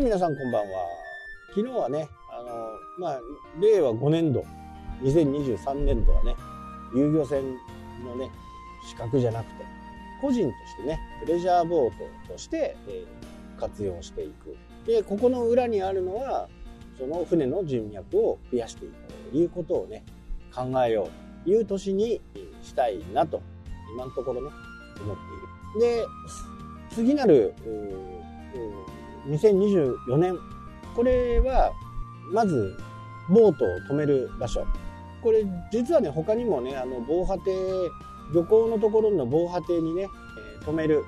はい、皆さんこんばんは。昨日はね、あの、まあ、令和5年度、2023年度はね、遊漁船のね、資格じゃなくて、個人としてね、プレジャーボートとして、えー、活用していく。で、ここの裏にあるのは、その船の人脈を増やしていくということをね、考えようという年にしたいなと、今のところね、思っている。で、次なる、2024年。これは、まず、ボートを止める場所。これ、実はね、他にもね、あの、防波堤、漁港のところの防波堤にね、えー、止める。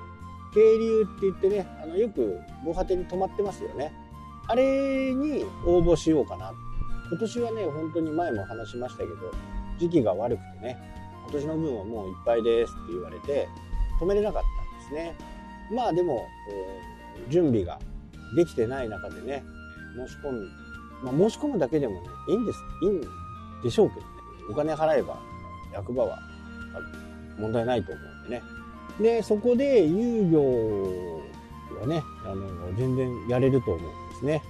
渓流って言ってね、あの、よく防波堤に止まってますよね。あれに応募しようかな。今年はね、本当に前も話しましたけど、時期が悪くてね、今年の分はもういっぱいですって言われて、止めれなかったんですね。まあでも、えー、準備ができてない中でね、申し込む、まあ、申し込むだけでもね、いいんです、いいんでしょうけどね、お金払えば役場は問題ないと思うんでね。で、そこで遊漁はね、あの、全然やれると思うんですね。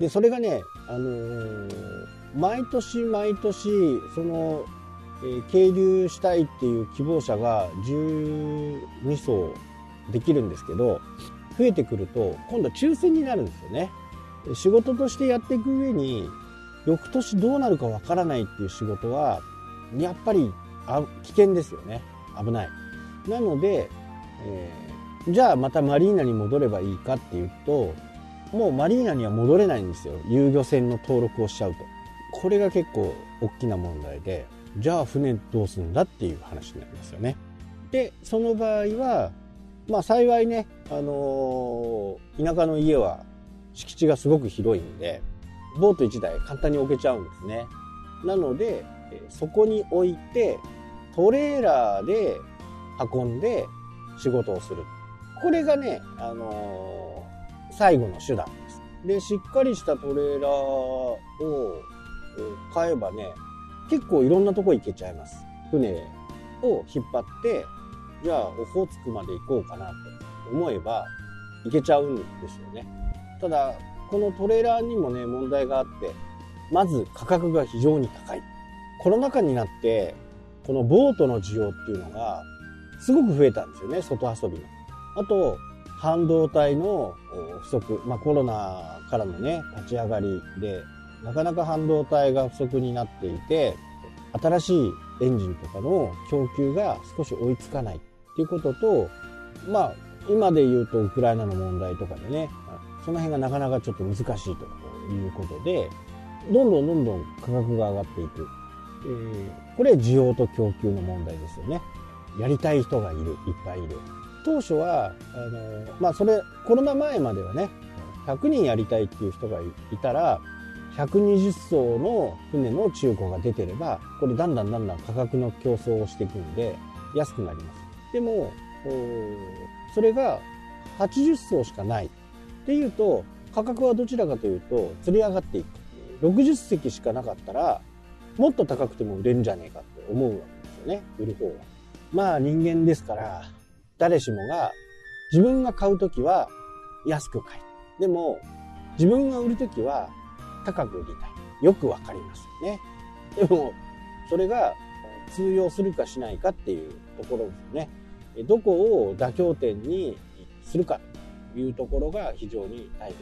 で、それがね、あのー、毎年毎年、その、えー、係留したいっていう希望者が12層できるんですけど、増えてくると今度は抽選になるんですよね。仕事としてやっていく上に翌年どうなるかわからないっていう仕事はやっぱり危険ですよね。危ない。なので、えー、じゃあまたマリーナに戻ればいいかっていうともうマリーナには戻れないんですよ。遊漁船の登録をしちゃうと。これが結構大きな問題でじゃあ船どうするんだっていう話になりますよね。でその場合はまあ幸いね、あのー、田舎の家は敷地がすごく広いんで、ボート1台簡単に置けちゃうんですね。なので、そこに置いて、トレーラーで運んで仕事をする。これがね、あのー、最後の手段です。で、しっかりしたトレーラーを買えばね、結構いろんなとこ行けちゃいます。船を引っ張ってじゃあオホーツクまで行こうかなと思えば行けちゃうんですよね。ただこのトレーラーにもね問題があってまず価格が非常に高い。コロナ禍になってこのボートの需要っていうのがすごく増えたんですよね外遊びの。あと半導体の不足、まあ、コロナからのね立ち上がりでなかなか半導体が不足になっていて新しいエンジンとかの供給が少し追いつかないっていうことと、まあ、今で言うとウクライナの問題とかでね、その辺がなかなかちょっと難しいということで、どんどんどんどん価格が上がっていく。えー、これ需要と供給の問題ですよね。やりたい人がいる、いっぱいいる。当初は、あの、まあそれ、コロナ前まではね、100人やりたいっていう人がいたら、120艘の船の中古が出てれば、これだんだんだんだん価格の競争をしていくんで、安くなります。でも、それが80層しかないっていうと、価格はどちらかというと、釣り上がっていく。60席しかなかったら、もっと高くても売れるんじゃねえかって思うわけですよね、売る方は。まあ人間ですから、誰しもが自分が買うときは安く買い。でも、自分が売るときは高く売りたい。よくわかりますよね。でも、それが通用するかしないかっていうところですよね。どこを妥協点にするかというところが非常に大切。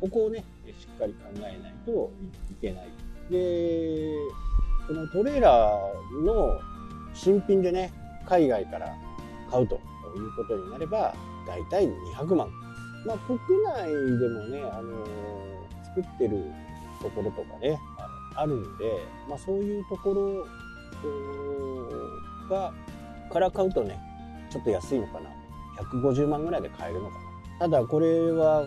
ここをね、しっかり考えないといけない。で、このトレーラーの新品でね、海外から買うということになれば、だいたい200万。まあ、国内でもね、あのー、作ってるところとかね、あるんで、まあ、そういうところが、から買うとね、ちょっと安いのかな？150万ぐらいで買えるのかな？ただこれは、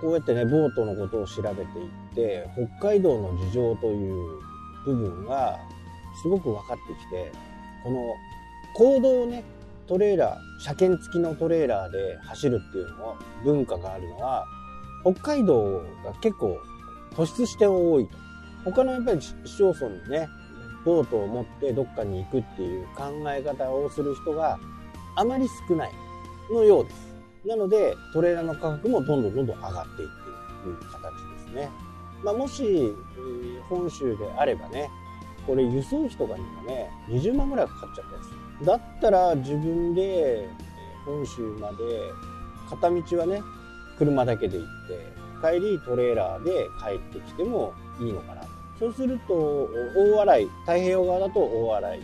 こうやってね、ボートのことを調べていって、北海道の事情という部分がすごく分かってきて、この行動をね、トレーラー、車検付きのトレーラーで走るっていうのは、文化があるのは、北海道が結構突出して多いと。他のやっぱり市町村にね、ボートを持ってどっかに行くっていう考え方をする人があまり少ないのようです。なので、トレーラーの価格もどんどんどんどん上がっていっている。形ですね。まあ、もし、本州であればね、これ輸送費とかにもね、20万ぐらいかかっちゃったやつ。だったら自分で本州まで片道はね、車だけで行って、帰りトレーラーで帰ってきてもいいのかな。そうすると、大洗、太平洋側だと大洗、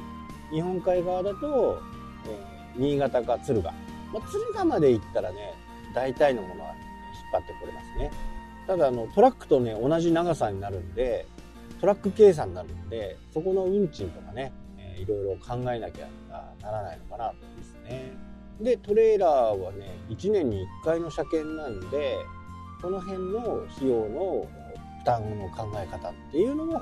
日本海側だと、えー、新潟か敦賀。まあ、敦賀まで行ったらね、大体のものは引っ張ってこれますね。ただあのトラックとね同じ長さになるんでトラック計算になるんでそこの運賃とかね、えー、いろいろ考えなきゃならないのかなとですねでトレーラーはね1年に1回の車検なんでその辺の費用の負担の考え方っていうのも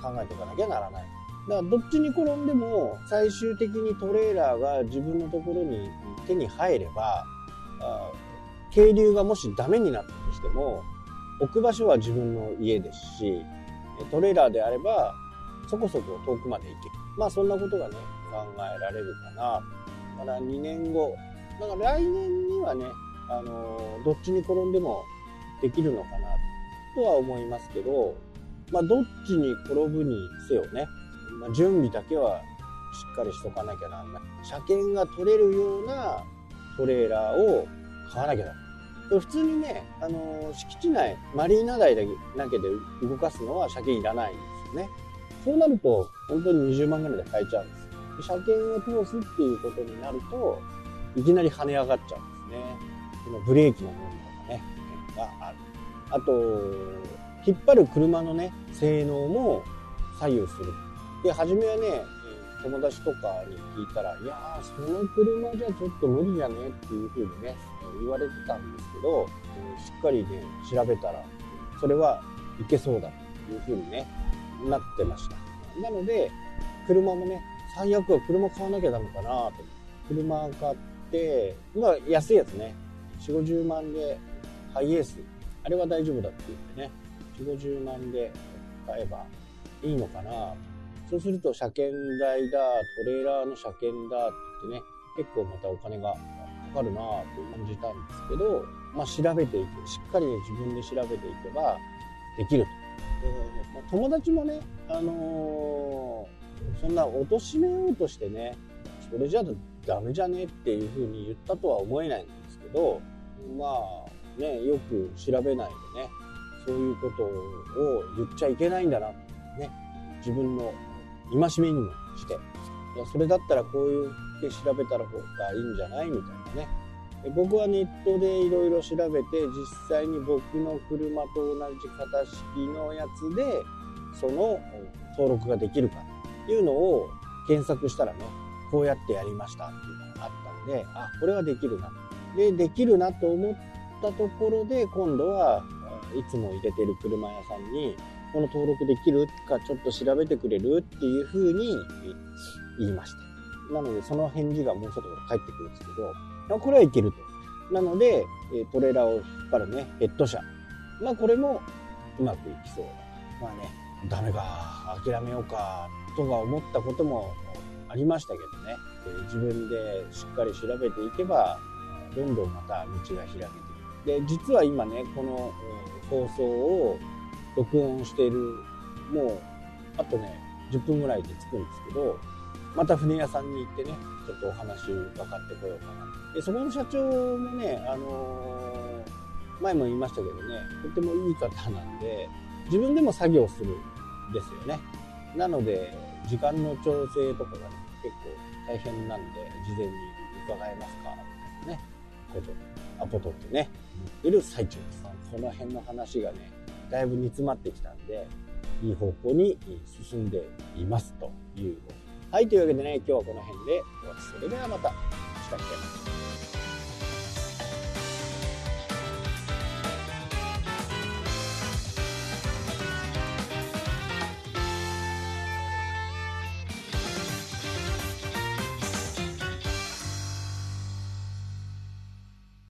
考えておかなきゃならないだからどっちに転んでも最終的にトレーラーが自分のところに手に入れば渓流がもしダメになったとしても置く場所は自分の家ですしトレーラーであればそこそこ遠くまで行ける。まあそんなことがね考えられるかな。だから2年後。だから来年にはねあのどっちに転んでもできるのかなとは思いますけどまあどっちに転ぶにせよね、まあ、準備だけはしっかりしとかなきゃなんない車検が取れるようなトレーラーを買わなきゃだ普通にね、あの敷地内、マリーナ台だけで動かすのは車検いらないんですよね。そうなると、本当に20万ぐらいで買えちゃうんです。車検を通すっていうことになると、いきなり跳ね上がっちゃうんですね。そのブレーキの問題がね、がある。あと、引っ張る車のね、性能も左右する。で、初めはね、友達とかに聞いたら、いやー、その車じゃちょっと無理じゃねっていうふうにね、言われてたんですけど、しっかりね、調べたら、それはいけそうだというふうにね、なってました。なので、車もね、最悪は車買わなきゃダメかなと。車買って、まあ安いやつね、4、50万でハイエース、あれは大丈夫だって言ってね、4、50万で買えばいいのかなとそうすると車検代だ、トレーラーの車検だって言ってね、結構またお金がかかるなぁと感じたんですけど、まあ、調べていくしっかり、ね、自分で調べていけばできると。でまあ、友達もね、あのー、そんな貶めようとしてねそれじゃダメじゃねっていうふうに言ったとは思えないんですけどまあねよく調べないでねそういうことを言っちゃいけないんだなね自分の戒めにもして。いやそれだったらこういうって調べたら方がいいんじゃないみたいなね。僕はネットでいろいろ調べて実際に僕の車と同じ型式のやつでその登録ができるかっていうのを検索したらねこうやってやりましたっていうのがあったんであこれはできるな。でできるなと思ったところで今度はいつも入れてる車屋さんにこの登録できるかちょっと調べてくれるっていうふうに言いました。なので、その返事がもうちょっと返ってくるんですけど、これはいけると。なので、トレーラーを引っ張るね、ヘッド車。まあ、これもうまくいきそうだ。まあね、ダメか、諦めようか、とか思ったこともありましたけどね、自分でしっかり調べていけば、どんどんまた道が開けていく。で、実は今ね、この放送を録音している、もう、あとね、10分ぐらいで着くんですけど、また船屋さんに行ってね、ちょっとお話伺ってこようかな。で、そこの社長もね、あのー、前も言いましたけどね、とてもいい方なんで、自分でも作業するんですよね。なので、時間の調整とかが、ね、結構大変なんで、事前に伺えますかね、こと、アポ取ってね、言ってる最中です。この辺の話がね、だいぶ煮詰まってきたんで、いい方向に進んでいますという。ことはい、というわけでね、今日はこの辺で終わりそれではまた、したっけ